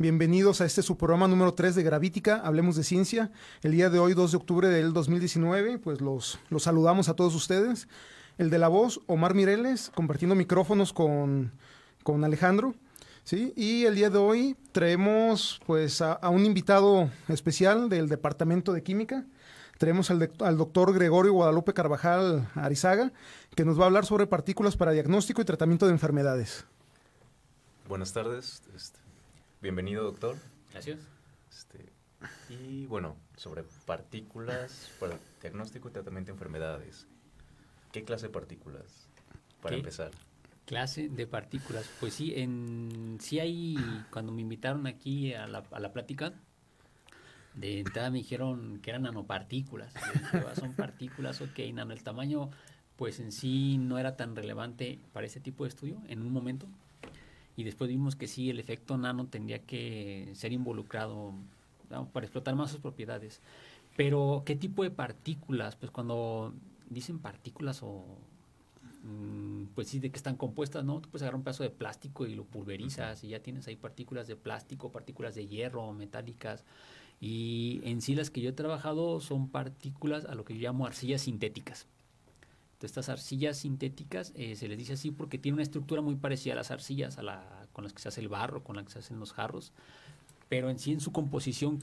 Bienvenidos a este su programa número 3 de Gravítica, Hablemos de Ciencia. El día de hoy, 2 de octubre del 2019, pues los, los saludamos a todos ustedes. El de la voz, Omar Mireles, compartiendo micrófonos con, con Alejandro. ¿sí? Y el día de hoy traemos pues a, un invitado especial del Departamento de Química. Traemos al, al, doctor Gregorio Guadalupe Carvajal Arizaga, que nos va a hablar sobre partículas para diagnóstico y tratamiento de enfermedades. Buenas tardes. Este, bienvenido, doctor. Gracias. Este, y bueno, sobre partículas para diagnóstico y tratamiento de enfermedades. ¿Qué clase de partículas? Para empezar. Clase de partículas. Pues sí, en, sí hay, cuando me invitaron aquí a la, a la plática, de entrada me dijeron que eran nanopartículas. Ah, son partículas, ok, nano. El tamaño, pues en sí no era tan relevante para ese tipo de estudio en un momento. Y después vimos que sí, el efecto nano tendría que ser involucrado para explotar más sus propiedades. Pero, ¿qué tipo de partículas? Pues cuando dicen partículas o Mm, pues sí, de que están compuestas, ¿no? Tú puedes agarrar un pedazo de plástico y lo pulverizas y ya tienes ahí partículas de plástico, partículas de hierro, metálicas. Y en sí las que yo he trabajado son partículas a lo que yo llamo arcillas sintéticas. Estas arcillas sintéticas eh, se les dice así porque tienen una estructura muy parecida a las arcillas, a la, con las que se hace el barro, con las que se hacen los jarros, pero en sí en su composición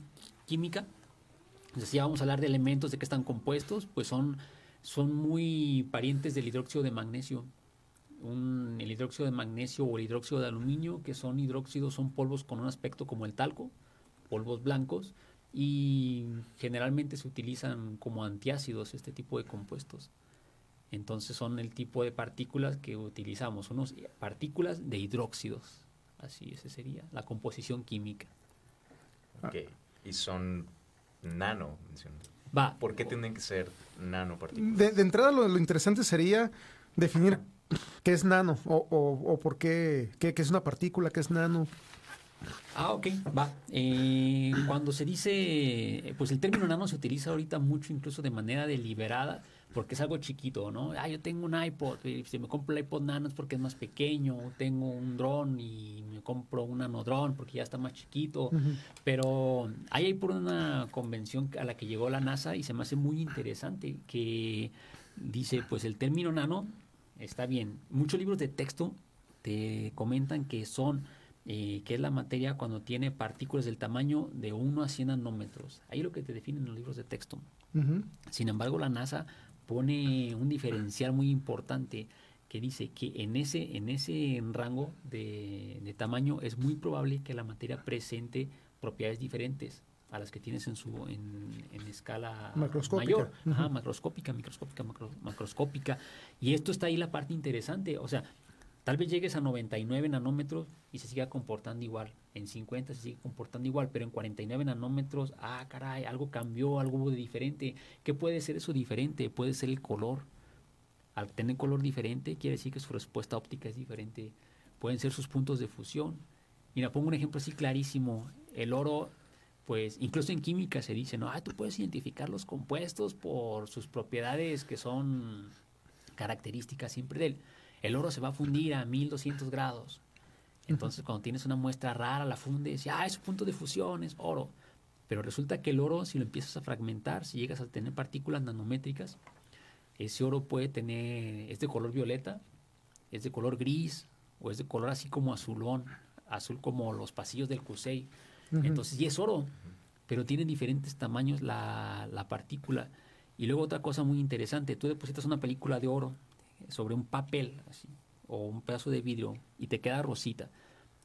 química, entonces ya vamos a hablar de elementos de que están compuestos, pues son son muy parientes del hidróxido de magnesio. Un, el hidróxido de magnesio o el hidróxido de aluminio, que son hidróxidos, son polvos con un aspecto como el talco, polvos blancos, y generalmente se utilizan como antiácidos este tipo de compuestos. Entonces son el tipo de partículas que utilizamos, unos partículas de hidróxidos. Así ese sería la composición química. Ok, y son nano, Va. ¿Por qué tienen que ser nanopartículas? De, de entrada, lo, interesante sería definir qué es nano o, o, por qué, qué, es una partícula, qué es nano. Ah, ok, va. Eh, cuando se dice, pues el término nano se utiliza ahorita mucho, incluso de manera deliberada, porque es algo chiquito, ¿no? Ah, yo tengo un iPod, y si me compro el iPod Nano es porque es más pequeño, tengo un dron y me compro un nanodrón porque ya está más chiquito, pero ahí hay por una convención a la que llegó la NASA y se me hace muy interesante que dice, pues el término nano está bien. Muchos libros de texto te comentan que son eh, que es la materia cuando tiene partículas del tamaño de 1 a 100 nanómetros. Ahí lo que te definen los libros de texto. Sin embargo, la NASA pone un diferencial muy importante que dice que en ese, en ese rango de, tamaño es muy probable que la materia presente propiedades diferentes a las que tienes en su en, escala mayor, macroscópica, microscópica, macroscópica. Y esto está ahí la parte interesante. O sea, Tal vez llegues a 99 nanómetros y se siga comportando igual. En 50 se sigue comportando igual, pero en 49 nanómetros, ah, caray, algo cambió, algo hubo de diferente. ¿Qué puede ser eso diferente? Puede ser el color. Al tener color diferente, quiere decir que su respuesta óptica es diferente. Pueden ser sus puntos de fusión. Mira, pongo un ejemplo así clarísimo. El oro, pues incluso en química se dice, no, ah, tú puedes identificar los compuestos por sus propiedades que son características siempre de él el oro se va a fundir a 1200 grados. Entonces, cuando tienes una muestra rara, la fundes, ya, es punto de fusión, es oro. Pero resulta que el oro, si lo empiezas a fragmentar, si llegas a tener partículas nanométricas, ese oro puede tener, es de color violeta, es de color gris, o es de color así como azulón, azul como los pasillos del Cusey. Entonces, y es oro, pero tiene diferentes tamaños la, la partícula. Y luego otra cosa muy interesante, tú depositas una película de oro sobre un papel así, o un pedazo de vidrio y te queda rosita.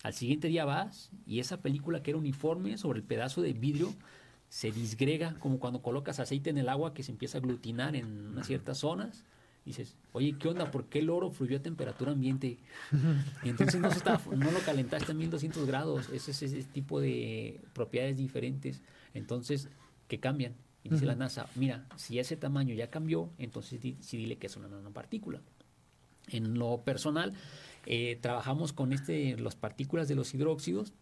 Al siguiente día vas y esa película que era uniforme sobre el pedazo de vidrio se disgrega como cuando colocas aceite en el agua que se empieza a aglutinar en unas ciertas zonas. dices, oye, ¿qué onda? ¿Por qué el oro fluyó a temperatura ambiente? Y entonces no, no lo calentaste a 1200 grados. Ese es ese tipo de propiedades diferentes. Entonces, que cambian. Y dice la NASA, mira, si ese tamaño ya cambió, entonces sí dile que es una nanopartícula. En lo personal, eh, trabajamos con este, las partículas de los hidróxidos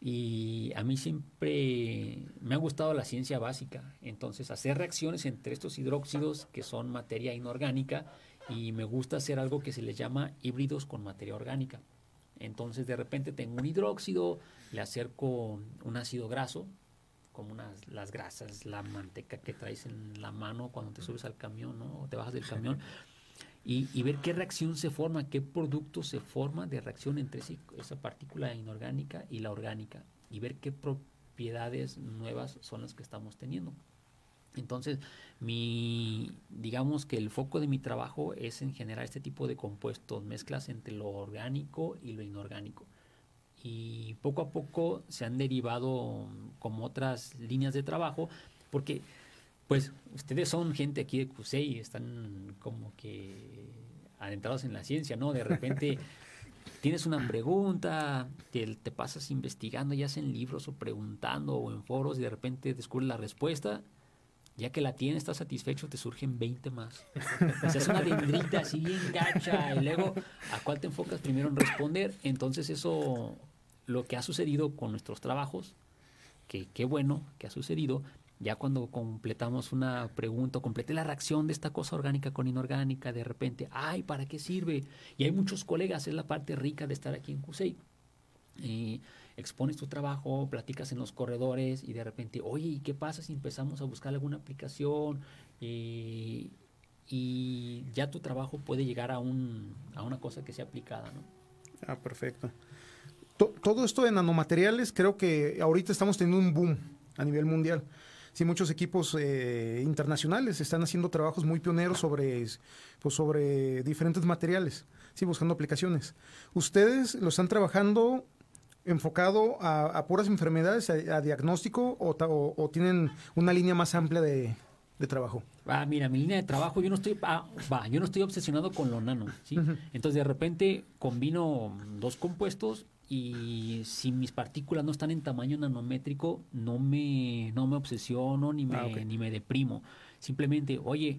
y a mí siempre me ha gustado la ciencia básica. Entonces, hacer reacciones entre estos hidróxidos que son materia inorgánica y me gusta hacer algo que se les llama híbridos con materia orgánica. Entonces de repente tengo un hidróxido, le acerco un ácido graso, como unas, las grasas, la manteca que traes en la mano cuando te subes al camión, ¿no? O te bajas del camión. Y, y, ver qué reacción se forma, qué producto se forma de reacción entre sí, esa partícula inorgánica y la orgánica, y ver qué propiedades nuevas son las que estamos teniendo. Entonces, mi, digamos que el foco de mi trabajo es en generar este tipo de compuestos, mezclas entre lo orgánico y lo inorgánico. Y poco a poco se han derivado como otras líneas de trabajo, porque pues ustedes son gente aquí de CUSEI, están como que adentrados en la ciencia, ¿no? De repente tienes una pregunta, te, te pasas investigando, ya sea en libros o preguntando o en foros y de repente descubres la respuesta ya que la tienes, estás satisfecho, te surgen 20 más. O sea, es una dendrita así bien gacha. Y luego, ¿a cuál te enfocas primero en responder? Entonces, eso, lo que ha sucedido con nuestros trabajos, que qué bueno que ha sucedido, ya cuando completamos una pregunta, completé la reacción de esta cosa orgánica con inorgánica, de repente, ay, ¿para qué sirve? Y hay muchos colegas, es la parte rica de estar aquí en CUSEI. Y expones tu trabajo, platicas en los corredores y de repente, oye, ¿y qué pasa si empezamos a buscar alguna aplicación? Y, ya tu trabajo puede llegar a, un, a una cosa que sea aplicada, ¿no? Ah, perfecto. todo esto de nanomateriales, creo que ahorita estamos teniendo un boom a nivel mundial. Sí, muchos equipos eh, internacionales están haciendo trabajos muy pioneros sobre, pues, sobre diferentes materiales, sí, buscando aplicaciones. ¿Ustedes lo están trabajando enfocado a, puras enfermedades, a, diagnóstico o, tienen una línea más amplia de, trabajo? Ah, mira, mi línea de trabajo, yo no estoy, ah, va, yo no estoy obsesionado con lo nano, ¿sí? Entonces de repente combino dos compuestos y si mis partículas no están en tamaño nanométrico, no me, no me obsesiono ni me, ah, ni me deprimo. Simplemente, oye,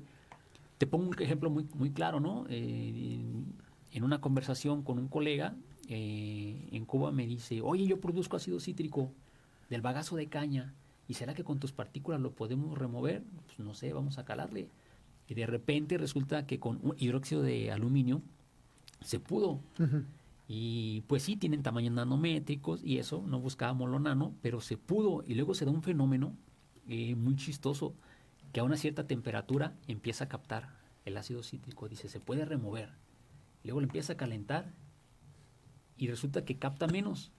te pongo un ejemplo muy, muy claro, ¿no? Eh, en una conversación con un colega, eh, en Cuba me dice, oye, yo produzco ácido cítrico del bagazo de caña, ¿y será que con tus partículas lo podemos remover? Pues no sé, vamos a calarle. Y de repente resulta que con un hidróxido de aluminio se pudo. Y pues sí, tienen tamaños nanométricos y eso, no buscábamos lo nano, pero se pudo. Y luego se da un fenómeno eh, muy chistoso que a una cierta temperatura empieza a captar el ácido cítrico. Dice, se puede remover. luego lo empieza a calentar y resulta que capta menos.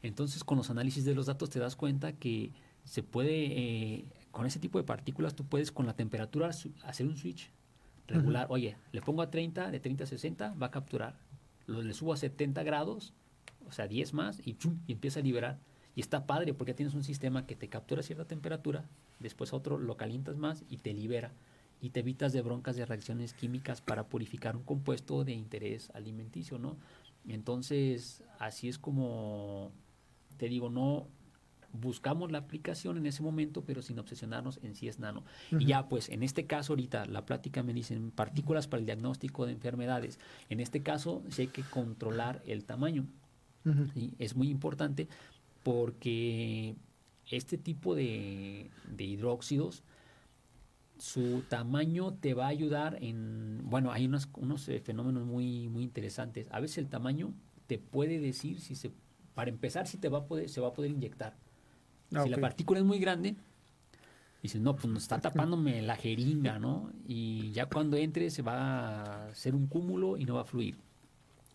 Entonces, con los análisis de los datos te das cuenta que se puede, eh, con ese tipo de partículas, tú puedes con la temperatura hacer un switch regular. Oye, le pongo a 30, de 30 a 60, va a capturar. Lo, le subo a 70 grados, o sea, 10 más, y, y empieza a liberar. Y está padre porque tienes un sistema que te captura cierta temperatura, después otro lo calientas más y te libera. Y te evitas de broncas de reacciones químicas para purificar un compuesto de interés alimenticio, ¿no? Entonces, así es como, te digo, no buscamos la aplicación en ese momento, pero sin obsesionarnos en si es nano. Y ya, pues, en este caso ahorita, la plática me dicen partículas para el diagnóstico de enfermedades. En este caso, sí hay que controlar el tamaño. Es muy importante porque este tipo de, de hidróxidos su tamaño te va a ayudar en, bueno, hay unos, unos eh, fenómenos muy, muy interesantes. A veces el tamaño te puede decir si se, para empezar, si te va a poder, se va a poder inyectar. Ah, si la partícula es muy grande, dices, no, pues nos está tapándome la jeringa, ¿no? Y ya cuando entre se va a hacer un cúmulo y no va a fluir.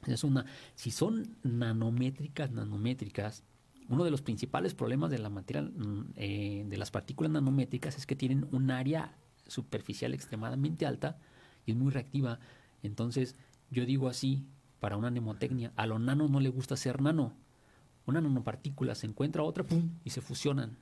Es una, si son nanométricas, nanométricas, uno de los principales problemas de la materia, mm, eh, de las partículas nanométricas es que tienen un área superficial extremadamente alta y es muy reactiva. Entonces, yo digo así, para una mnemotecnia, a lo nano no le gusta ser nano. Una nanopartícula se encuentra otra, ¡pum! y se fusionan.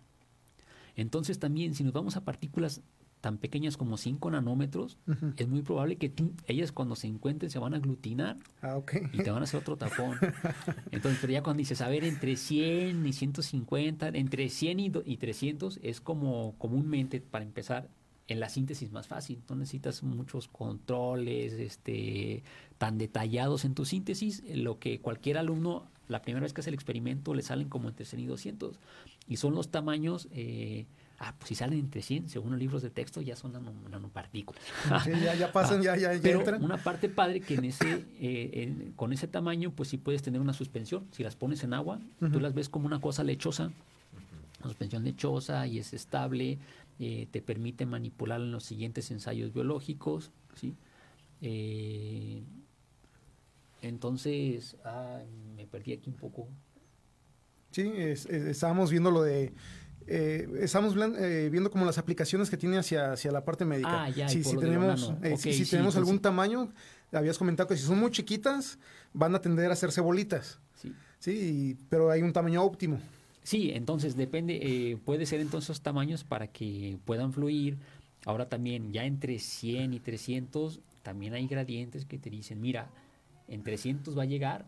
Entonces también, si nos vamos a partículas tan pequeñas como 5 nanómetros, es muy probable que ellas cuando se encuentren se van a aglutinar ah, y te van a hacer otro tapón. Entonces, pero ya cuando dices, a ver, entre 100 y 150, entre 100 y, y 300 es como comúnmente, para empezar, en la síntesis más fácil. No necesitas muchos controles este, tan detallados en tu síntesis. Lo que cualquier alumno, la primera vez que hace el experimento, le salen como entre 100 y 200. Y son los tamaños eh, Ah, pues si salen entre 100, según los libros de texto, ya son nanopartículas. Sí, ya, ya pasan, ya, ya, ya Pero entran. una parte padre que en ese, eh, en- con ese tamaño, pues sí puedes tener una suspensión. Si las pones en agua, tú las ves como una cosa lechosa, una suspensión lechosa y es estable, eh, te permite manipular en los siguientes ensayos biológicos, ¿sí? Eh, entonces, ah, me perdí aquí un poco. Sí, es- es- estábamos viendo lo de... eh, estamos eh, viendo como las aplicaciones que tiene hacia, hacia la parte médica. Ah, ya, si lo tenemos, eh, si, si tenemos algún tamaño, habías comentado que si son muy chiquitas, van a tender a hacerse bolitas. ¿sí? Sí, y- pero hay un tamaño óptimo. Sí, entonces depende, eh, puede ser entonces esos tamaños para que puedan fluir. Ahora también, ya entre 100 y 300, también hay gradientes que te dicen, mira, en 300 va a llegar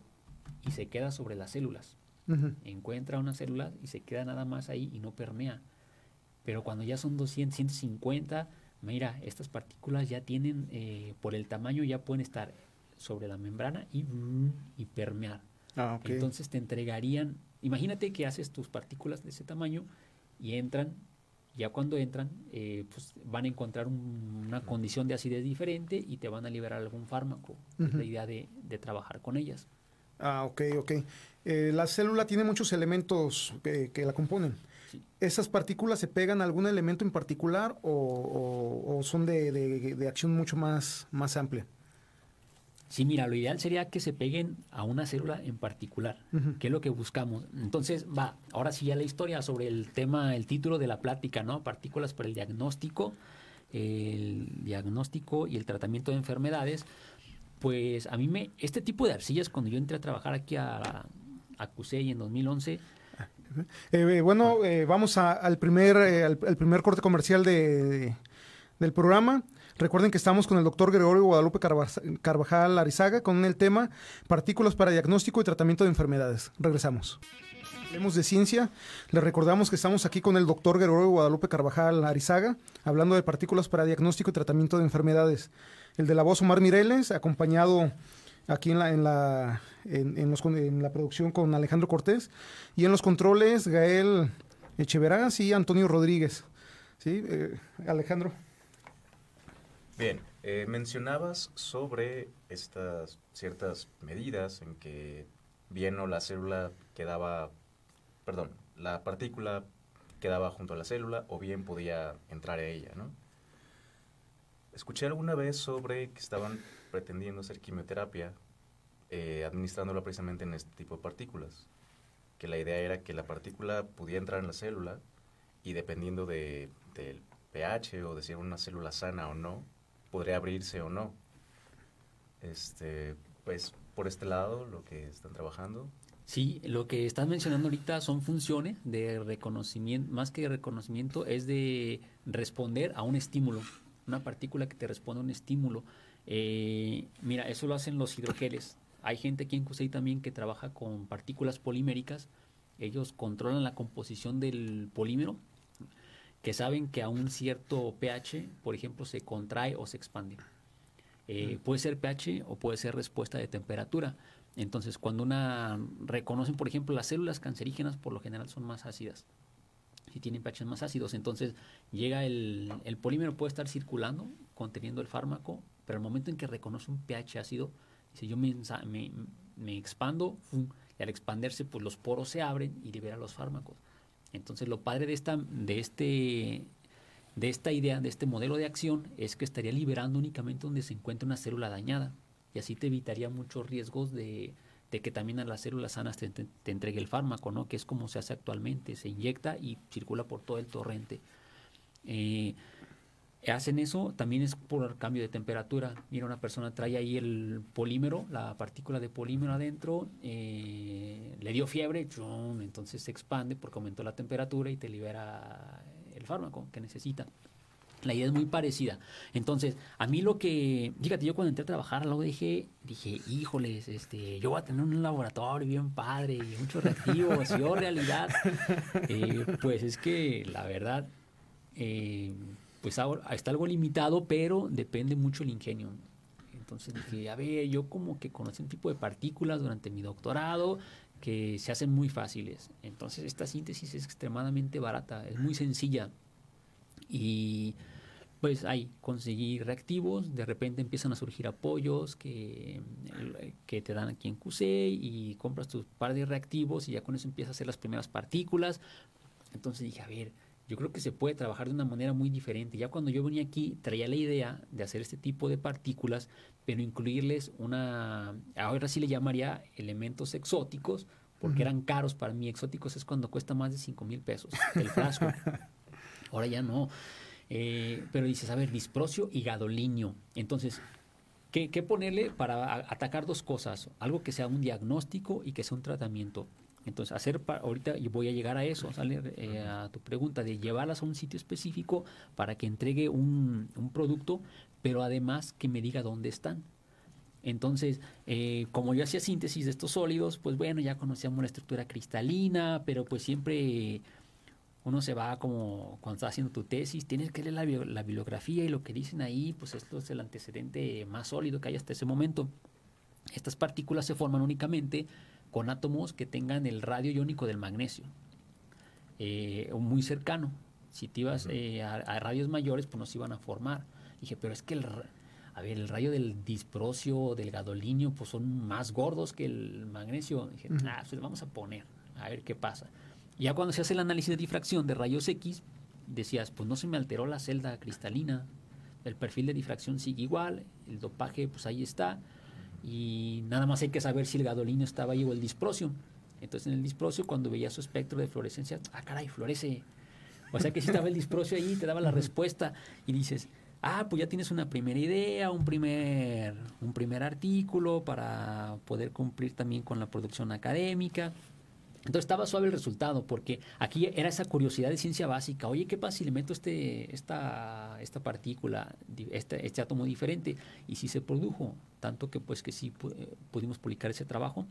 y se queda sobre las células. Encuentra una célula y se queda nada más ahí y no permea. Pero cuando ya son 200, 150, mira, estas partículas ya tienen, eh, por el tamaño, ya pueden estar sobre la membrana y, y permear. Ah. Entonces te entregarían, imagínate que haces tus partículas de ese tamaño y entran, ya cuando entran, eh, pues van a encontrar un- una condición de acidez diferente y te van a liberar algún fármaco. Es la idea de, de trabajar con ellas. Ah, ok, ok. Eh, la célula tiene muchos elementos que, que la componen. Sí. ¿Esas partículas se pegan a algún elemento en particular o, o- o son de, de- de acción mucho más, más amplia? Sí, mira, lo ideal sería que se peguen a una célula en particular, que es lo que buscamos. Entonces, va, ahora sí ya la historia sobre el tema, el título de la plática, ¿no? Partículas para el diagnóstico, el diagnóstico y el tratamiento de enfermedades. Pues a mí me, este tipo de arcillas, cuando yo entré a trabajar aquí a, a CUSEI en 2011, Eh, eh, bueno, eh, vamos a- al, primer, eh, al, al primer corte comercial de, de- del programa. Recuerden que estamos con el doctor Gregorio Guadalupe Carvajal Arizaga con el tema partículas para diagnóstico y tratamiento de enfermedades. Regresamos. Hablemos de ciencia. Les recordamos que estamos aquí con el doctor Gregorio Guadalupe Carvajal Arizaga, hablando de partículas para diagnóstico y tratamiento de enfermedades. El de la voz Omar Mireles, acompañado aquí en la, en la, en, en los en la producción con Alejandro Cortés, y en los controles Gael Echeverás y Antonio Rodríguez. ¿Sí? Eh, Alejandro. Bien, eh, mencionabas sobre estas ciertas medidas en que bien o la célula quedaba, perdón, la partícula quedaba junto a la célula o bien podía entrar a ella, ¿no? Escuché alguna vez sobre que estaban pretendiendo hacer quimioterapia eh, administrándola precisamente en este tipo de partículas. Que la idea era que la partícula pudiera entrar en la célula y dependiendo de, del pH o de si era una célula sana o no, podría abrirse o no. Este, pues por este lado, lo que están trabajando. Sí, lo que estás mencionando ahorita son funciones de reconocimiento, más que reconocimiento, es de responder a un estímulo, una partícula que te responde a un estímulo. Eh, mira, eso lo hacen los hidrogeles. Hay gente aquí en CUSEI también que trabaja con partículas poliméricas. Ellos controlan la composición del polímero, que saben que a un cierto pH, por ejemplo, se contrae o se expande. Eh, puede ser pH o puede ser respuesta de temperatura. Entonces, cuando una reconocen, por ejemplo, las células cancerígenas por lo general son más ácidas. Si tienen pH más ácidos, entonces llega el, el polímero puede estar circulando, conteniendo el fármaco, pero el momento en que reconoce un pH ácido, dice yo me, me, me expando, y al expandirse, pues los poros se abren y libera los fármacos. Entonces, lo padre de esta, de este de esta idea, de este modelo de acción, es que estaría liberando únicamente donde se encuentra una célula dañada. Y así te evitaría muchos riesgos de, de que también a las células sanas te, te- entregue el fármaco, ¿no? Que es como se hace actualmente, se inyecta y circula por todo el torrente. Eh, hacen eso también es por cambio de temperatura. Mira, una persona trae ahí el polímero, la partícula de polímero adentro, eh, le dio fiebre, ¡chum! entonces se expande porque aumentó la temperatura y te libera el fármaco que necesita. La idea es muy parecida. Entonces, a mí lo que, fíjate, yo cuando entré a trabajar a la UDG, dije, híjoles, este, yo voy a tener un laboratorio bien padre y muchos reactivos, y yo realidad, eh, pues es que la verdad, eh, pues ahora está algo limitado, pero depende mucho el ingenio. Entonces dije, a ver, yo como que conocí un tipo de partículas durante mi doctorado que se hacen muy fáciles. Entonces esta síntesis es extremadamente barata, es muy sencilla. Y pues ahí conseguí reactivos, de repente empiezan a surgir apoyos que, que te dan aquí en QC y compras tu par de reactivos y ya con eso empiezas a hacer las primeras partículas. Entonces dije, a ver, yo creo que se puede trabajar de una manera muy diferente. Ya cuando yo venía aquí traía la idea de hacer este tipo de partículas, pero incluirles una, ahora sí le llamaría elementos exóticos, porque eran caros para mí. Exóticos es cuando cuesta más de 5 mil pesos el frasco. ahora ya no. Eh, pero dices, a ver, disprocio y gadolinio. Entonces, ¿qué, ¿qué, ponerle para atacar dos cosas? Algo que sea un diagnóstico y que sea un tratamiento. Entonces, hacer ahorita y voy a llegar a eso, sale eh, a tu pregunta de llevarlas a un sitio específico para que entregue un, un producto, pero además que me diga dónde están. Entonces, eh, como yo hacía síntesis de estos sólidos, pues bueno, ya conocíamos la estructura cristalina, pero pues siempre uno se va como cuando estás haciendo tu tesis, tienes que leer la, la bibliografía y lo que dicen ahí, pues esto es el antecedente más sólido que hay hasta ese momento. Estas partículas se forman únicamente con átomos que tengan el radio iónico del magnesio, eh, muy cercano. Si te ibas eh, a, radios mayores, pues no se iban a formar. Dije, pero es que el, a ver, el rayo del disprocio, del gadolinio, pues son más gordos que el magnesio. Dije, ah, pues vamos a poner, a ver qué pasa. Ya cuando se hace el análisis de difracción de rayos X, decías, pues no se me alteró la celda cristalina, el perfil de difracción sigue igual, el dopaje pues ahí está, y nada más hay que saber si el gadolinio estaba ahí o el disprocio. Entonces en el disprocio cuando veía su espectro de fluorescencia, ah caray, florece. O sea que si estaba el disprocio ahí, te daba la respuesta y dices, ah, pues ya tienes una primera idea, un primer, un primer artículo para poder cumplir también con la producción académica. Entonces estaba suave el resultado, porque aquí era esa curiosidad de ciencia básica. Oye, ¿qué pasa si le meto este, esta, esta partícula, este, este átomo diferente? Y si se produjo, tanto que pues que sí pudimos publicar ese trabajo.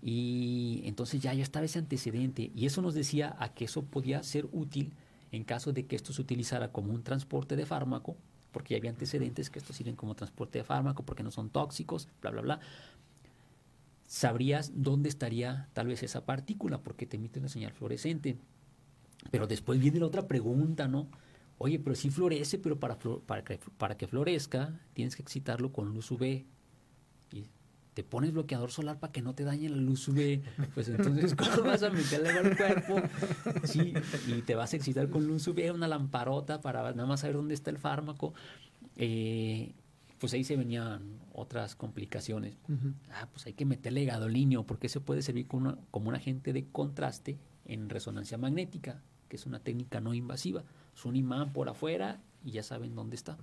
Y entonces ya, ya estaba ese antecedente. Y eso nos decía a que eso podía ser útil en caso de que esto se utilizara como un transporte de fármaco, porque ya había antecedentes que esto sirven como transporte de fármaco, porque no son tóxicos, bla, bla, bla sabrías dónde estaría tal vez esa partícula, porque te emite una señal fluorescente. Pero después viene la otra pregunta, ¿no? Oye, pero sí florece, pero para, para, que, para que florezca tienes que excitarlo con luz UV. Y te pones bloqueador solar para que no te dañe la luz UV. Pues entonces, ¿cómo vas a meterle al cuerpo? Sí, y te vas a excitar con luz UV, una lamparota para nada más saber dónde está el fármaco. Eh, pues ahí se venían otras complicaciones. Ah, pues hay que meterle gadolinio porque eso puede servir como, como un agente de contraste en resonancia magnética, que es una técnica no invasiva. Es un imán por afuera y ya saben dónde está.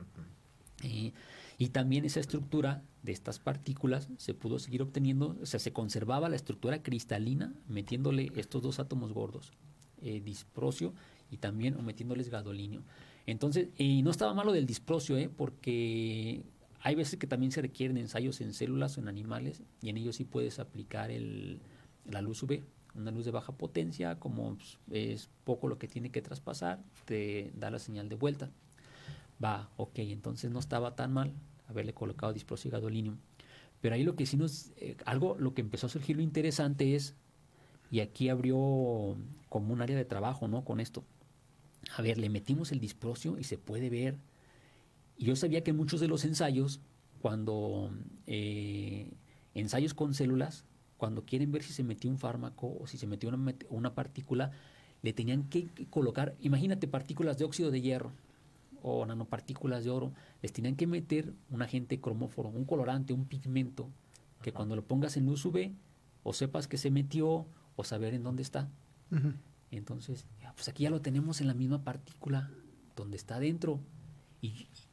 Eh, y también esa estructura de estas partículas se pudo seguir obteniendo, o sea, se conservaba la estructura cristalina metiéndole estos dos átomos gordos, eh, disprocio y también metiéndoles gadolinio. Entonces, y no estaba malo del disprocio, ¿eh? porque hay veces que también se requieren ensayos en células o en animales y en ellos sí puedes aplicar la luz UV, una luz de baja potencia, como pues, es poco lo que tiene que traspasar, te da la señal de vuelta. Va, ok, entonces no estaba tan mal haberle colocado disprocio gadolinium. Pero ahí lo que sí nos, eh, algo, lo que empezó a surgir lo interesante es, y aquí abrió como un área de trabajo, ¿no? Con esto. A ver, le metimos el disprocio y se puede ver y yo sabía que muchos de los ensayos, cuando eh, ensayos con células, cuando quieren ver si se metió un fármaco o si se metió una, una partícula, le tenían que colocar, imagínate partículas de óxido de hierro o nanopartículas de oro, les tenían que meter un agente cromóforo, un colorante, un pigmento, que cuando lo pongas en luz UV, o sepas que se metió, o saber en dónde está. Entonces, pues aquí ya lo tenemos en la misma partícula, donde está dentro.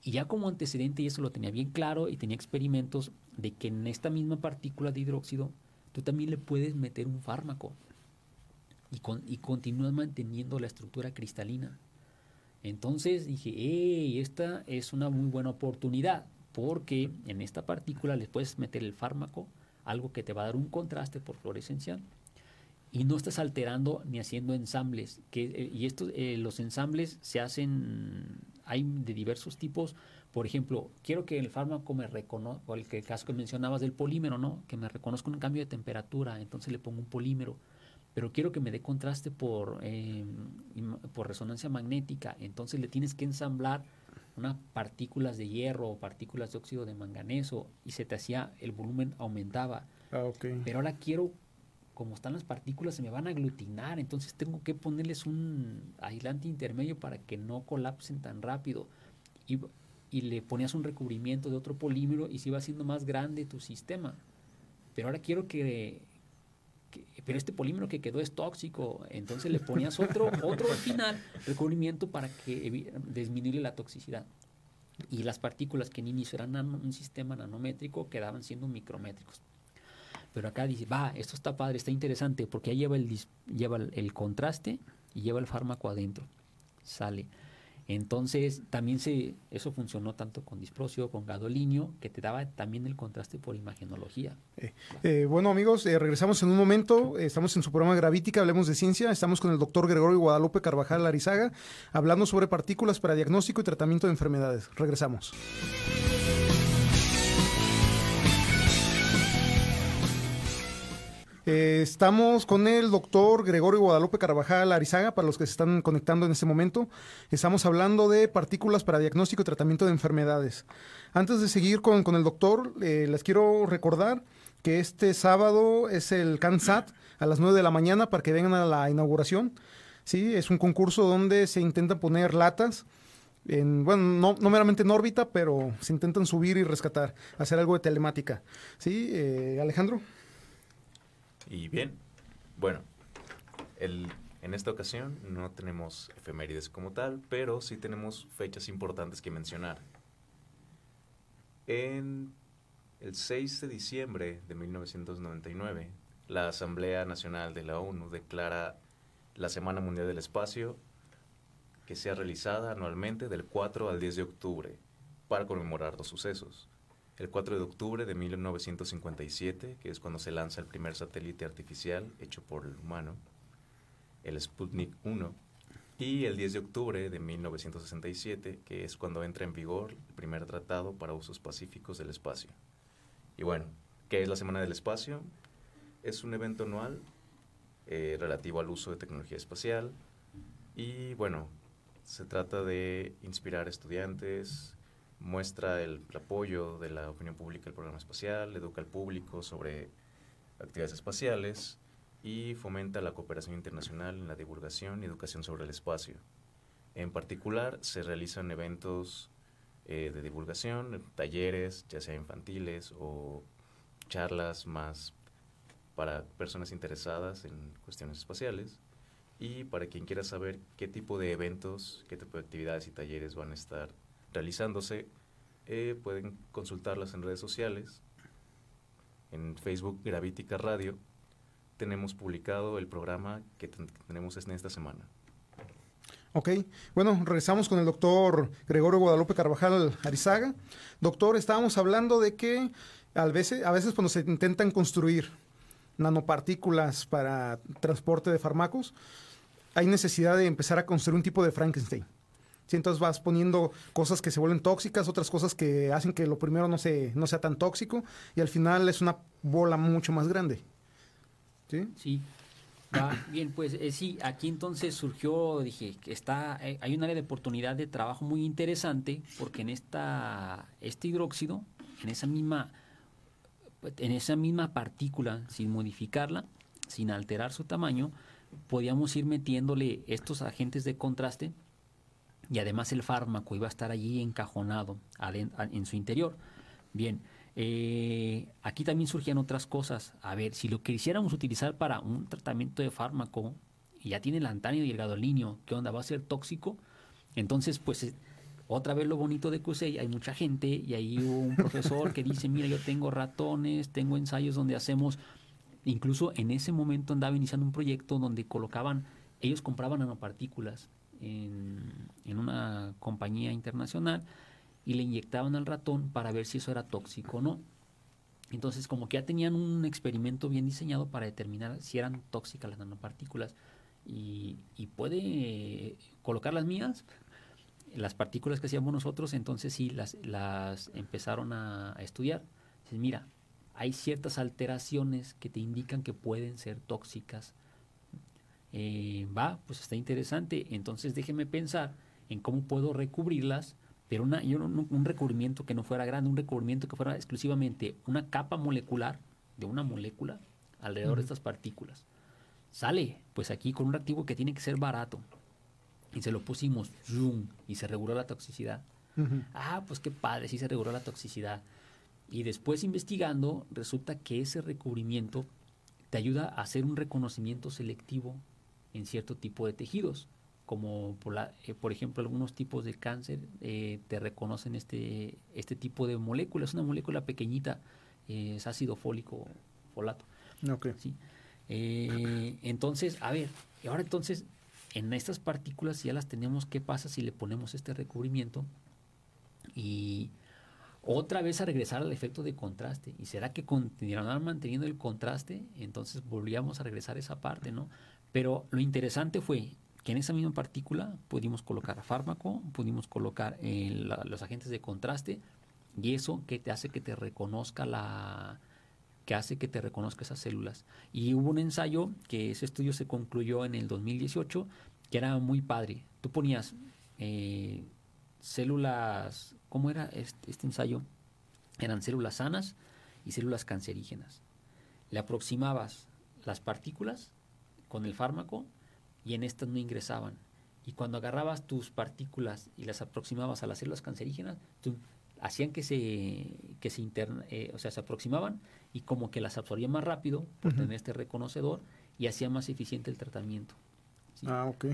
Y, ya como antecedente, y eso lo tenía bien claro, y tenía experimentos de que en esta misma partícula de hidróxido, tú también le puedes meter un fármaco y, con, y continúas manteniendo la estructura cristalina. Entonces dije, hey, esta es una muy buena oportunidad, porque en esta partícula le puedes meter el fármaco, algo que te va a dar un contraste por fluorescencia, y no estás alterando ni haciendo ensambles. Que, eh, y estos, eh, los ensambles se hacen hay de diversos tipos. Por ejemplo, quiero que el fármaco me reconozca, o el, caso que mencionabas del polímero, ¿no? Que me reconozca un cambio de temperatura, entonces le pongo un polímero. pero quiero que me dé contraste por, eh, por resonancia magnética. Entonces le tienes que ensamblar unas partículas de hierro o partículas de óxido de manganeso y se te hacía, el volumen aumentaba. Ah, okay. Pero ahora quiero, como están las partículas, se me van a aglutinar, entonces tengo que ponerles un aislante intermedio para que no colapsen tan rápido. Y, y le ponías un recubrimiento de otro polímero y se iba haciendo más grande tu sistema. Pero ahora quiero que, pero este polímero que quedó es tóxico, entonces le ponías otro, otro final, recubrimiento para que disminuye la toxicidad. Y las partículas que en inicio eran un sistema nanométrico quedaban siendo micrométricos. Pero acá dice, va, esto está padre, está interesante, porque ahí lleva el, lleva el contraste y lleva el fármaco adentro. Sale. Entonces, también se, eso funcionó tanto con disprocio, con gadolinio, que te daba también el contraste por imagenología. Eh, eh, bueno, amigos, eh, regresamos en un momento. estamos en su programa Gravítica, hablemos de ciencia. Estamos con el doctor Gregorio Guadalupe Carvajal Arizaga, hablando sobre partículas para diagnóstico y tratamiento de enfermedades. Regresamos. Eh, estamos con el doctor Gregorio Guadalupe Carvajal Arizaga, para los que se están conectando en este momento. Estamos hablando de partículas para diagnóstico y tratamiento de enfermedades. Antes de seguir con, el doctor, eh, les quiero recordar que este sábado es el CANSAT a las 9 de la mañana para que vengan a la inauguración. Sí, es un concurso donde se intentan poner latas. En, bueno, no, meramente en órbita, pero se intentan subir y rescatar, hacer algo de telemática. ¿Sí, eh, Alejandro? Y bien, bueno, el, en esta ocasión no tenemos efemérides como tal, pero sí tenemos fechas importantes que mencionar. En el 6 de diciembre de 1999, la Asamblea Nacional de la ONU declara la Semana Mundial del Espacio que sea realizada anualmente del 4 al 10 de octubre para conmemorar los sucesos el 4 de octubre de 1957, que es cuando se lanza el primer satélite artificial hecho por el humano, el Sputnik 1, y el 10 de octubre de 1967, que es cuando entra en vigor el primer tratado para usos pacíficos del espacio. Y bueno, ¿qué es la Semana del Espacio? Es un evento anual eh, relativo al uso de tecnología espacial y bueno, se trata de inspirar estudiantes, muestra el, apoyo de la opinión pública al programa espacial, educa al público sobre actividades espaciales y fomenta la cooperación internacional en la divulgación y educación sobre el espacio. En particular, se realizan eventos eh, de divulgación, talleres, ya sea infantiles o charlas más para personas interesadas en cuestiones espaciales y para quien quiera saber qué tipo de eventos, qué tipo de actividades y talleres van a estar realizándose. Eh, pueden consultarlas en redes sociales. En Facebook Gravítica Radio tenemos publicado el programa que tenemos en esta semana. Ok, bueno, regresamos con el doctor Gregorio Guadalupe Carvajal Arizaga. Doctor, estábamos hablando de que a veces, a veces cuando se intentan construir nanopartículas para transporte de fármacos, hay necesidad de empezar a construir un tipo de Frankenstein entonces vas poniendo cosas que se vuelven tóxicas, otras cosas que hacen que lo primero no, se, no sea tan tóxico y al final es una bola mucho más grande. Sí. Sí. bien, pues eh, sí, aquí entonces surgió, dije, está, eh, hay un área de oportunidad de trabajo muy interesante porque en esta, este hidróxido, en esa misma, en esa misma partícula, sin modificarla, sin alterar su tamaño, podíamos ir metiéndole estos agentes de contraste y además el fármaco iba a estar allí encajonado en su interior. Bien, eh, aquí también surgían otras cosas. A ver, si lo quisiéramos utilizar para un tratamiento de fármaco y ya tiene el antanio y el gadolinio, ¿qué onda? ¿Va a ser tóxico? Entonces, pues eh, otra vez lo bonito de QSEI, hay mucha gente y ahí un profesor que dice, mira, yo tengo ratones, tengo ensayos donde hacemos, incluso en ese momento andaba iniciando un proyecto donde colocaban, ellos compraban nanopartículas en, una compañía internacional y le inyectaban al ratón para ver si eso era tóxico o no. Entonces, como que ya tenían un experimento bien diseñado para determinar si eran tóxicas las nanopartículas. Y, puede colocar las mías, las partículas que hacíamos nosotros, entonces sí, las, las empezaron a, a estudiar. mira, hay ciertas alteraciones que te indican que pueden ser tóxicas Eh, va, pues está interesante. Entonces déjeme pensar en cómo puedo recubrirlas, pero una, un, un recubrimiento que no fuera grande, un recubrimiento que fuera exclusivamente una capa molecular de una molécula alrededor de estas partículas. Sale, pues aquí con un reactivo que tiene que ser barato. Y se lo pusimos, zoom, y se reguló la toxicidad. Ah, pues qué padre, sí se reguló la toxicidad. Y después investigando, resulta que ese recubrimiento te ayuda a hacer un reconocimiento selectivo en cierto tipo de tejidos, como por, la, eh, por ejemplo algunos tipos de cáncer eh, te reconocen este, este tipo de molécula, es una molécula pequeñita, eh, es ácido fólico, folato. Okay. ¿sí? entonces, a ver, y ahora entonces, en estas partículas ya las tenemos, ¿qué pasa si le ponemos este recubrimiento? Y otra vez a regresar al efecto de contraste. ¿Y será que continuarán manteniendo el contraste? Entonces volvíamos a regresar a esa parte, ¿no? Pero lo interesante fue que en esa misma partícula pudimos colocar fármaco, pudimos colocar los agentes de contraste y eso que te hace que te reconozca la que hace que te reconozca esas células. Y hubo un ensayo que ese estudio se concluyó en el 2018 que era muy padre. Tú ponías eh, células, ¿cómo era este, este, ensayo? Eran células sanas y células cancerígenas. Le aproximabas las partículas con el fármaco y en estas no ingresaban. Y cuando agarrabas tus partículas y las aproximabas a las células cancerígenas, hacían que se, que se interna, eh, o sea, se aproximaban y como que las absorbían más rápido por tener este reconocedor y hacía más eficiente el tratamiento. Ah, ok.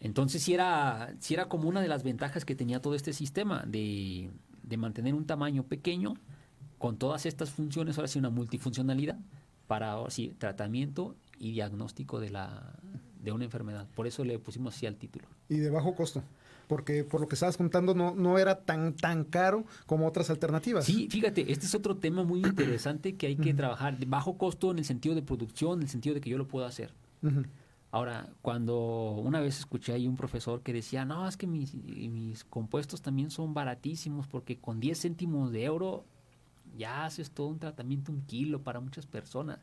Entonces sí era, sí era como una de las ventajas que tenía todo este sistema de, mantener un tamaño pequeño con todas estas funciones, ahora sí una multifuncionalidad para sí, tratamiento y diagnóstico de, la, de una enfermedad. Por eso le pusimos así al título. Y de bajo costo porque por lo que estabas contando no, no era tan, tan caro como otras alternativas. Sí, fíjate, este es otro tema muy interesante que hay que trabajar. De bajo costo en el sentido de producción, en el sentido de que yo lo puedo hacer. Ahora, cuando una vez escuché ahí un profesor que decía, no, es que mis, mis compuestos también son baratísimos porque con 10 céntimos de euro ya haces todo un tratamiento, un kilo para muchas personas.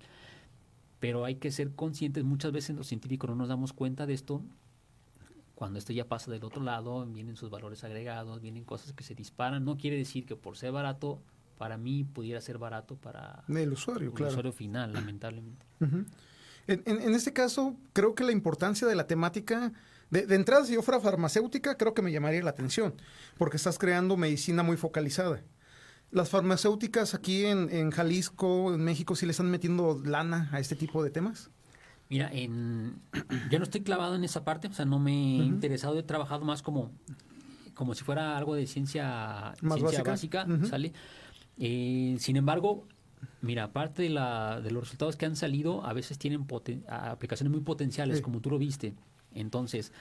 Pero hay que ser conscientes, muchas veces los científicos no nos damos cuenta de esto. Cuando esto ya pasa del otro lado, vienen sus valores agregados, vienen cosas que se disparan. No quiere decir que por ser barato, para mí pudiera ser barato para el usuario, el usuario final, lamentablemente. En, este caso, creo que la importancia de la temática, de, entrada, si yo fuera farmacéutica, creo que me llamaría la atención, porque estás creando medicina muy focalizada. Las farmacéuticas aquí en, Jalisco, en México, ¿sí le están metiendo lana a este tipo de temas? Mira, en, yo no estoy clavado en esa parte, o sea, no me he interesado, he trabajado más como, como si fuera algo de ciencia, básica, ¿sale? Eh, sin embargo, Mira, aparte de, la, de los resultados que han salido, a veces tienen aplicaciones muy potenciales, como tú lo viste. Entonces,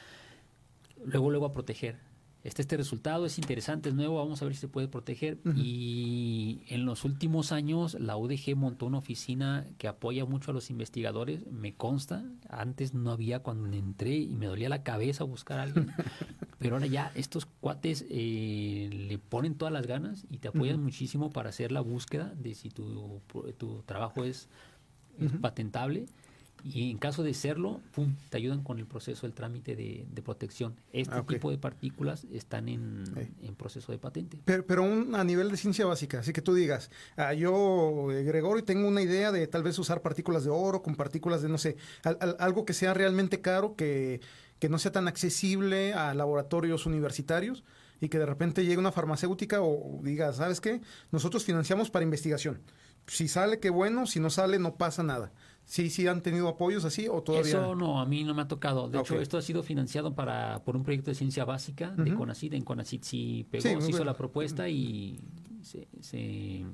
luego, luego a proteger este, este resultado es interesante, es nuevo, vamos a ver si se puede proteger. Y en los últimos años la UDG montó una oficina que apoya mucho a los investigadores, me consta, antes no había cuando entré y me dolía la cabeza buscar a alguien, pero ahora ya estos cuates eh, le ponen todas las ganas y te apoyan muchísimo para hacer la búsqueda de si tu, tu trabajo es, es patentable y en caso de serlo, pum, te ayudan con el proceso, el trámite de, protección. Este ah, tipo de partículas están en, proceso de patente. Pero, pero a nivel de ciencia básica, así que tú digas, ah, yo, eh, Gregorio, tengo una idea de tal vez usar partículas de oro con partículas de, no sé, algo que sea realmente caro, que, que no sea tan accesible a laboratorios universitarios y que de repente llegue una farmacéutica o diga, ¿sabes qué? Nosotros financiamos para investigación. Si sale, qué bueno, si no sale, no pasa nada. Sí, sí han tenido apoyos así o todavía. Eso no, a mí no me ha tocado. De hecho, esto ha sido financiado para por un proyecto de ciencia básica de CONACID. En CONACID sí pegó, se hizo la propuesta y se,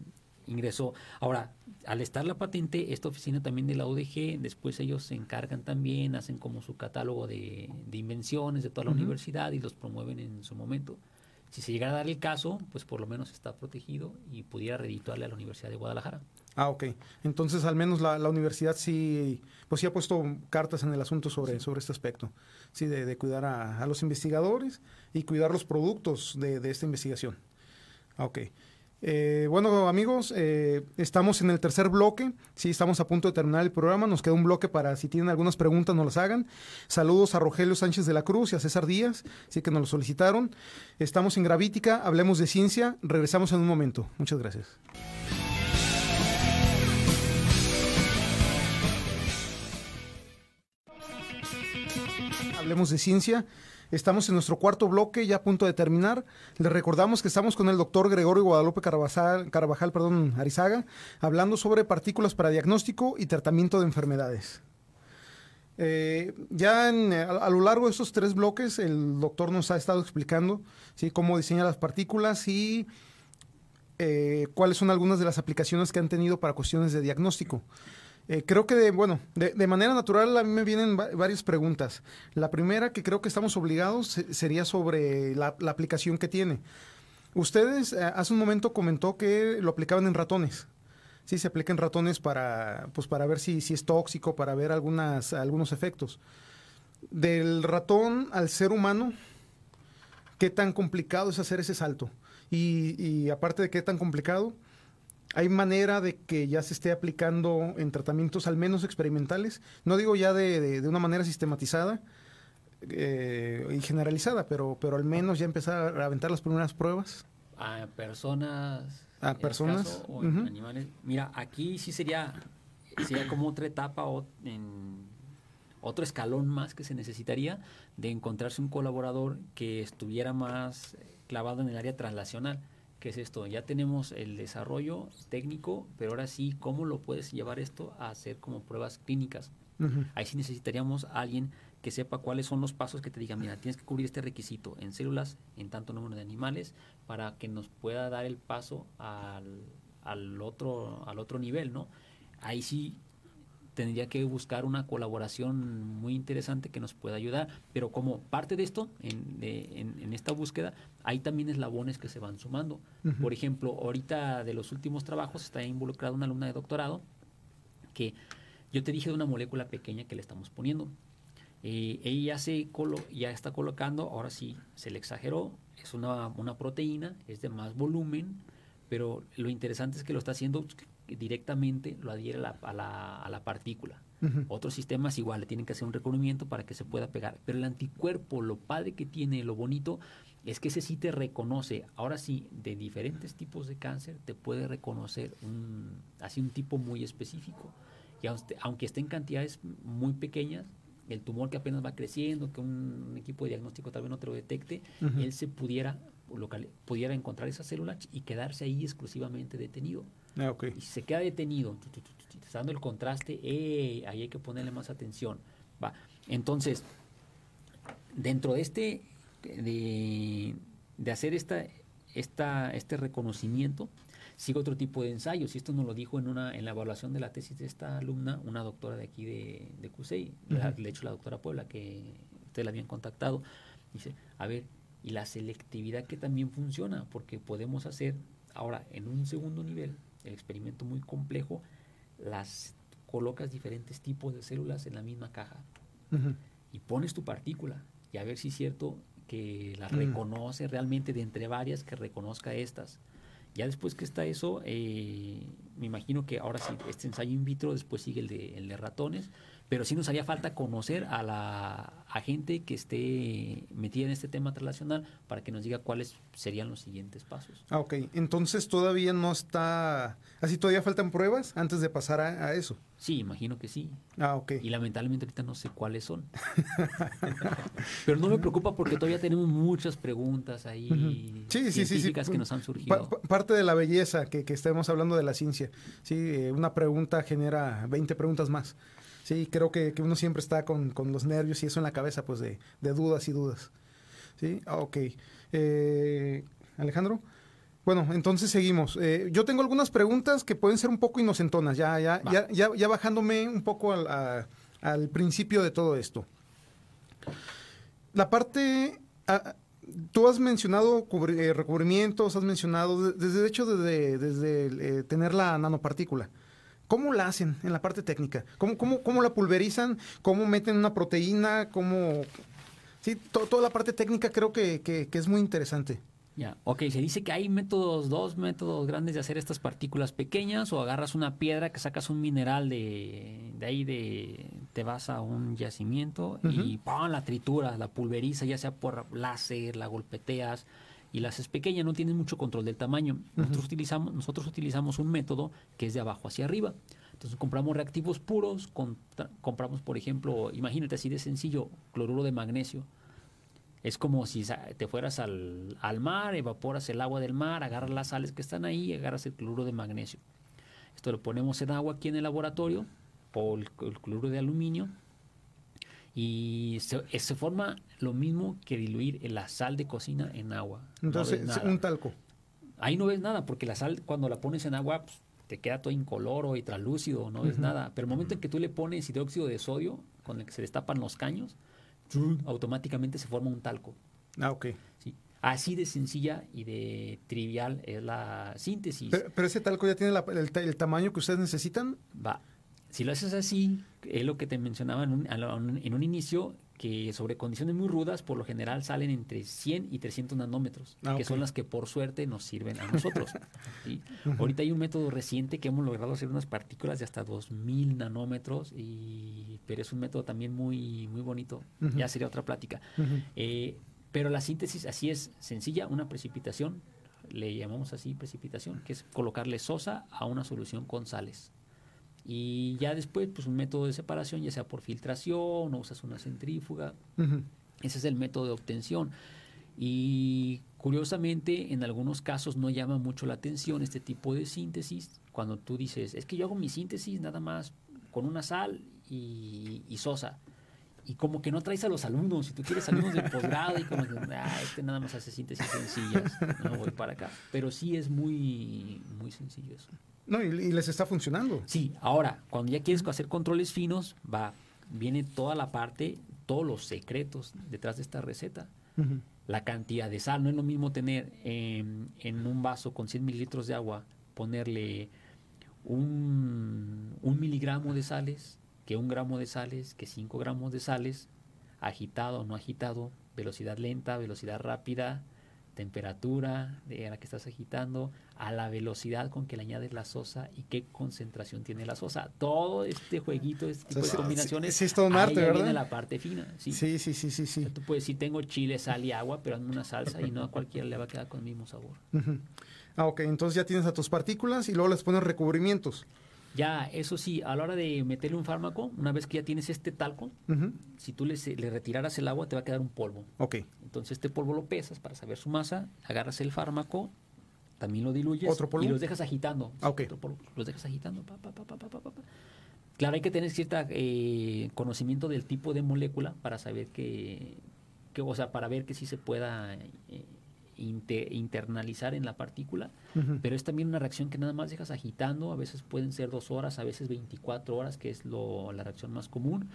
ingresó. Ahora, al estar la patente, esta oficina también de la UDG, después ellos se encargan también, hacen como su catálogo de, invenciones de toda la universidad y los promueven en su momento. Si se llegara a dar el caso, pues por lo menos está protegido y pudiera redituarle a la Universidad de Guadalajara. Ah, ok. Entonces, al menos la, universidad sí, pues sí ha puesto cartas en el asunto sobre, sobre este aspecto. Sí, de, cuidar a, los investigadores y cuidar los productos de, esta investigación. Ah, ok. Eh, bueno, amigos, eh, estamos en el tercer bloque. Sí, estamos a punto de terminar el programa. Nos queda un bloque para si tienen algunas preguntas, nos las hagan. Saludos a Rogelio Sánchez de la Cruz y a César Díaz, sí que nos lo solicitaron. Estamos en Gravítica, hablemos de ciencia. Regresamos en un momento. Muchas gracias. Hablemos de ciencia. Estamos en nuestro cuarto bloque, ya a punto de terminar. Les recordamos que estamos con el doctor Gregorio Guadalupe Carvajal, Carvajal perdón, Arizaga, hablando sobre partículas para diagnóstico y tratamiento de enfermedades. Eh, ya a, lo largo de estos tres bloques, el doctor nos ha estado explicando ¿sí? cómo diseña las partículas y eh, cuáles son algunas de las aplicaciones que han tenido para cuestiones de diagnóstico. Eh, creo que, de, bueno, de, manera natural a mí me vienen varias preguntas. La primera que creo que estamos obligados sería sobre la, aplicación que tiene. Ustedes eh, hace un momento comentó que lo aplicaban en ratones. Sí, se aplica en ratones para, pues, para ver si, si es tóxico, para ver algunas, algunos efectos. Del ratón al ser humano, ¿qué tan complicado es hacer ese salto? Y, y aparte de qué tan complicado, ¿Hay manera de que ya se esté aplicando en tratamientos al menos experimentales? No digo ya de, de, una manera sistematizada eh, y generalizada, pero, pero al menos ya empezar a aventar las primeras pruebas. A personas. A personas. o animales. Mira, aquí sí sería, sería como otra etapa o en otro escalón más que se necesitaría de encontrarse un colaborador que estuviera más clavado en el área translacional ¿Qué es esto? Ya tenemos el desarrollo técnico, pero ahora sí, ¿cómo lo puedes llevar esto a hacer como pruebas clínicas? Ahí sí necesitaríamos a alguien que sepa cuáles son los pasos que te diga, mira, tienes que cubrir este requisito en células, en tanto número de animales, para que nos pueda dar el paso al, al, otro, al otro nivel, ¿no? Ahí sí tendría que buscar una colaboración muy interesante que nos pueda ayudar. Pero como parte de esto, en, en, esta búsqueda, hay también eslabones que se van sumando. Por ejemplo, ahorita de los últimos trabajos está involucrada una alumna de doctorado que yo te dije de una molécula pequeña que le estamos poniendo. Eh, ella se colo ya está colocando, ahora sí, se le exageró, es una, una proteína, es de más volumen, pero lo interesante es que lo está haciendo directamente lo adhiere a la, a la, partícula. Otros sistemas igual le tienen que hacer un recubrimiento para que se pueda pegar. Pero el anticuerpo, lo padre que tiene, lo bonito, es que ese sí te reconoce. Ahora sí, de diferentes tipos de cáncer te puede reconocer un, así un tipo muy específico. Y aunque esté en cantidades muy pequeñas, el tumor que apenas va creciendo, que un equipo de diagnóstico tal vez no te lo detecte, él se pudiera, local, pudiera encontrar esa célula y quedarse ahí exclusivamente detenido. Ah, y si se queda detenido, está dando el contraste, eh, ahí hay que ponerle más atención. Va. Entonces, dentro de este, de, hacer esta, esta, este reconocimiento, sigue otro tipo de ensayos. Y esto nos lo dijo en, una, en la evaluación de la tesis de esta alumna, una doctora de aquí de, de CUSEI, de hecho la doctora Puebla, que usted la habían contactado. Dice, a ver, y la selectividad que también funciona, porque podemos hacer ahora en un segundo nivel el experimento muy complejo, las colocas diferentes tipos de células en la misma caja y pones tu partícula y a ver si es cierto que la mm. reconoce realmente de entre varias que reconozca estas. Ya después que está eso, eh, me imagino que ahora sí, este ensayo in vitro, después sigue el de, el de ratones, pero sí nos haría falta conocer a la gente que esté metida en este tema relacional para que nos diga cuáles serían los siguientes pasos. Ah, ok. Entonces todavía no está... Así todavía faltan pruebas antes de pasar a, eso. Sí, imagino que sí. Ah, ok. Y lamentablemente ahorita no sé cuáles son. Pero no me preocupa porque todavía tenemos muchas preguntas ahí sí, sí, sí, que nos han surgido. parte de la belleza que, que estemos hablando de la ciencia. Sí, eh, una pregunta genera 20 preguntas más. Sí, creo que, uno siempre está con, los nervios y eso en la cabeza, pues de, dudas y dudas. Sí, ah, ok. Eh, Alejandro. Bueno, entonces seguimos. Eh, yo tengo algunas preguntas que pueden ser un poco inocentonas, ya, ya, ya, ya, bajándome un poco al, al, principio de todo esto. La parte, tú has mencionado eh, recubrimientos, has mencionado, desde de hecho, desde, desde tener la nanopartícula. ¿Cómo la hacen en la parte técnica? ¿Cómo, cómo, cómo la pulverizan? ¿Cómo meten una proteína? ¿Cómo...? Sí, toda la parte técnica creo que, que, es muy interesante. Ya, ok, se dice que hay métodos, dos métodos grandes de hacer estas partículas pequeñas o agarras una piedra que sacas un mineral de, de ahí de, te vas a un yacimiento y ¡pam! la trituras, la pulveriza, ya sea por láser, la golpeteas y la haces pequeña, no tienes mucho control del tamaño. nosotros, utilizamos, nosotros utilizamos un método que es de abajo hacia arriba. Entonces compramos reactivos puros, compramos por ejemplo, imagínate así de sencillo, cloruro de magnesio es como si te fueras al, mar, evaporas el agua del mar, agarras las sales que están ahí y agarras el cloruro de magnesio. Esto lo ponemos en agua aquí en el laboratorio, o el, cloruro de aluminio, y se, se, forma lo mismo que diluir la sal de cocina en agua. Entonces, un talco. Ahí no ves nada, porque la sal cuando la pones en agua pues, te queda todo incoloro y translúcido, no ves nada. Pero el momento en que tú le pones hidróxido de sodio, con el que se destapan los caños, automáticamente se forma un talco. Ah, ok. ¿sí? Así de sencilla y de trivial es la síntesis. Pero, ese talco ya tiene el, tamaño que ustedes necesitan. Va. Si lo haces así, es lo que te mencionaba en un, en un inicio, que sobre condiciones muy rudas, por lo general salen entre 100 y 300 nanómetros, ah, que son las que por suerte nos sirven a nosotros. Ahorita hay un método reciente que hemos logrado hacer unas partículas de hasta 2000 nanómetros, y, pero es un método también muy, muy bonito. Ya sería otra plática. Eh, pero la síntesis así es sencilla, una precipitación, le llamamos así precipitación, que es colocarle sosa a una solución con sales. Y ya después, pues un método de separación, ya sea por filtración o usas una centrífuga. Ese es el método de obtención. Y curiosamente, en algunos casos no llama mucho la atención este tipo de síntesis. Cuando tú dices, es que yo hago mi síntesis nada más con una sal y, sosa. Y como que no traes a los alumnos, si tú quieres alumnos de posgrado y como que, ah, este nada más hace síntesis sencillas, no voy para acá. Pero sí es muy, muy sencillo eso. No, y, les está funcionando. Sí, ahora, cuando ya quieres hacer controles finos, va, viene toda la parte, todos los secretos detrás de esta receta. La cantidad de sal, no es lo mismo tener en un vaso con 100 mililitros de agua, ponerle un, un miligramo de sales, que un gramo de sales, que 5 gramos de sales, agitado o no agitado, velocidad lenta, velocidad rápida, temperatura de la que estás agitando, a la velocidad con que le añades la sosa y qué concentración tiene la sosa. Todo este jueguito, este tipo de combinaciones, sí, es todo un arte, ¿verdad? viene la parte fina. Sí, sí, sí, sí. sí, tú puedes decir, tengo chile, sal y agua, pero hazme una salsa y no a cualquiera le va a quedar con el mismo sabor. Ah, ok, entonces ya tienes a tus partículas y luego les pones recubrimientos. Ya, eso sí, a la hora de meterle un fármaco, una vez que ya tienes este talco, si tú le, le, retiraras el agua, te va a quedar un polvo. Ok. Entonces este polvo lo pesas para saber su masa, agarras el fármaco, también lo diluyes ¿Otro polvo? y los dejas agitando. Ah, ok. los dejas agitando. claro, hay que tener cierto eh, conocimiento del tipo de molécula para saber que, que, o sea, para ver que sí se pueda... Eh, internalizar en la partícula, pero es también una reacción que nada más dejas agitando, a veces pueden ser dos horas, a veces 24 horas, que es lo, la reacción más común,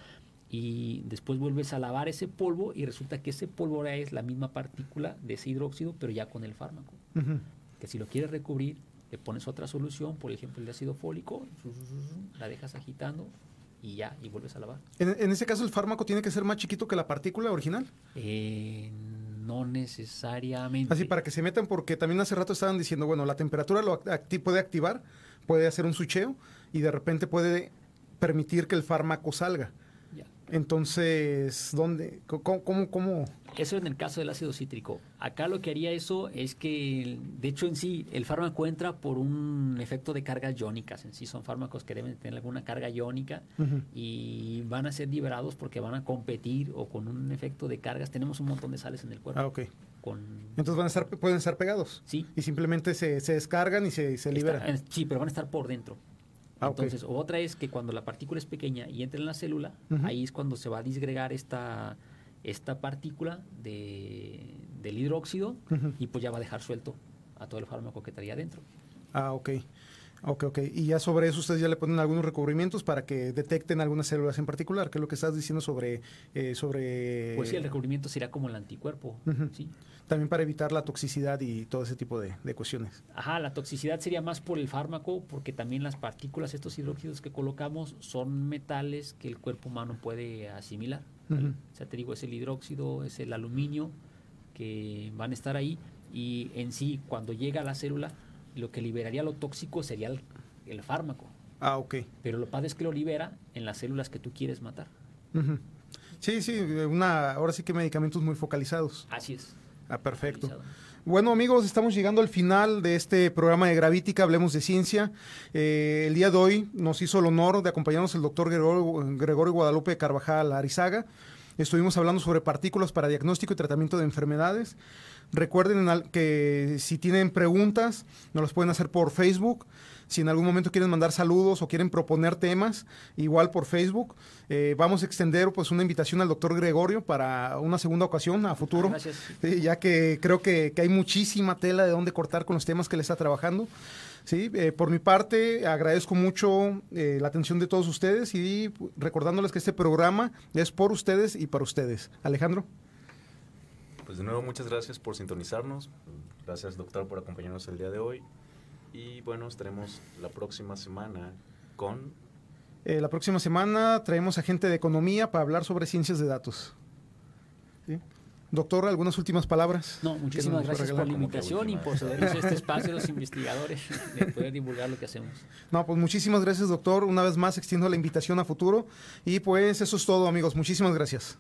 y después vuelves a lavar ese polvo y resulta que ese polvo ahora es la misma partícula de ese hidróxido, pero ya con el fármaco. Que si lo quieres recubrir, le pones otra solución, por ejemplo el de ácido fólico, la dejas agitando y ya, y vuelves a lavar. En, en ese caso, ¿el fármaco tiene que ser más chiquito que la partícula original? Eh, no necesariamente. Así para que se metan, porque también hace rato estaban diciendo, bueno, la temperatura lo puede activar, puede hacer un sucheo y de repente puede permitir que el fármaco salga. Entonces, ¿dónde? ¿Cómo, cómo, Eso en el caso del ácido cítrico. Acá lo que haría eso es que, de hecho, en sí, el fármaco entra por un efecto de cargas iónicas. En sí, son fármacos que deben tener alguna carga iónica y van a ser liberados porque van a competir o con un efecto de cargas. Tenemos un montón de sales en el cuerpo. Ah, ok. Entonces van a estar, pueden estar pegados. Sí. Y simplemente se, se descargan y se, se liberan. sí, pero van a estar por dentro. Ah, Entonces, otra es que cuando la partícula es pequeña y entra en la célula, ahí es cuando se va a disgregar esta, esta partícula de, del hidróxido y pues ya va a dejar suelto a todo el fármaco que traía adentro. Ah, ok. Ok, ok. Y ya sobre eso ustedes ya le ponen algunos recubrimientos para que detecten algunas células en particular, ¿Qué es lo que estás diciendo sobre... Eh, sobre... Pues sí, el recubrimiento sería como el anticuerpo, ¿sí? También para evitar la toxicidad y todo ese tipo de, cuestiones. Ajá, la toxicidad sería más por el fármaco, porque también las partículas, estos hidróxidos que colocamos, son metales que el cuerpo humano puede asimilar. O sea, te digo, es el hidróxido, es el aluminio, que van a estar ahí Y en sí, cuando llega a la célula, lo que liberaría lo tóxico sería el, el fármaco. Ah, ok. Pero lo padre es que lo libera en las células que tú quieres matar. Sí, sí, una, ahora sí que medicamentos muy focalizados. Así es. Ah, perfecto. Bueno amigos, estamos llegando al final de este programa de Gravítica, Hablemos de Ciencia. Eh, el día de hoy nos hizo el honor de acompañarnos el doctor Gregorio, Gregorio Guadalupe Carvajal Arizaga. Estuvimos hablando sobre partículas para diagnóstico y tratamiento de enfermedades. Recuerden que si tienen preguntas, nos las pueden hacer por Facebook. Si en algún momento quieren mandar saludos o quieren proponer temas, igual por Facebook. Eh, vamos a extender pues una invitación al doctor Gregorio para una segunda ocasión a futuro. Gracias. Ya que creo que, que hay muchísima tela de dónde cortar con los temas que le está trabajando. Sí, eh, por mi parte, agradezco mucho eh, la atención de todos ustedes y recordándoles que este programa es por ustedes y para ustedes. Alejandro. Pues de nuevo, muchas gracias por sintonizarnos. Gracias, doctor, por acompañarnos el día de hoy. Y bueno, estaremos la próxima semana con Eh, la próxima semana traemos a gente de economía para hablar sobre ciencias de datos. ¿Sí? Doctor, ¿algunas últimas palabras? No, muchísimas gracias por la invitación y por cedernos este espacio a los investigadores de poder divulgar lo que hacemos. No, pues muchísimas gracias, doctor. Una vez más extiendo la invitación a futuro. Y pues eso es todo, amigos. Muchísimas gracias.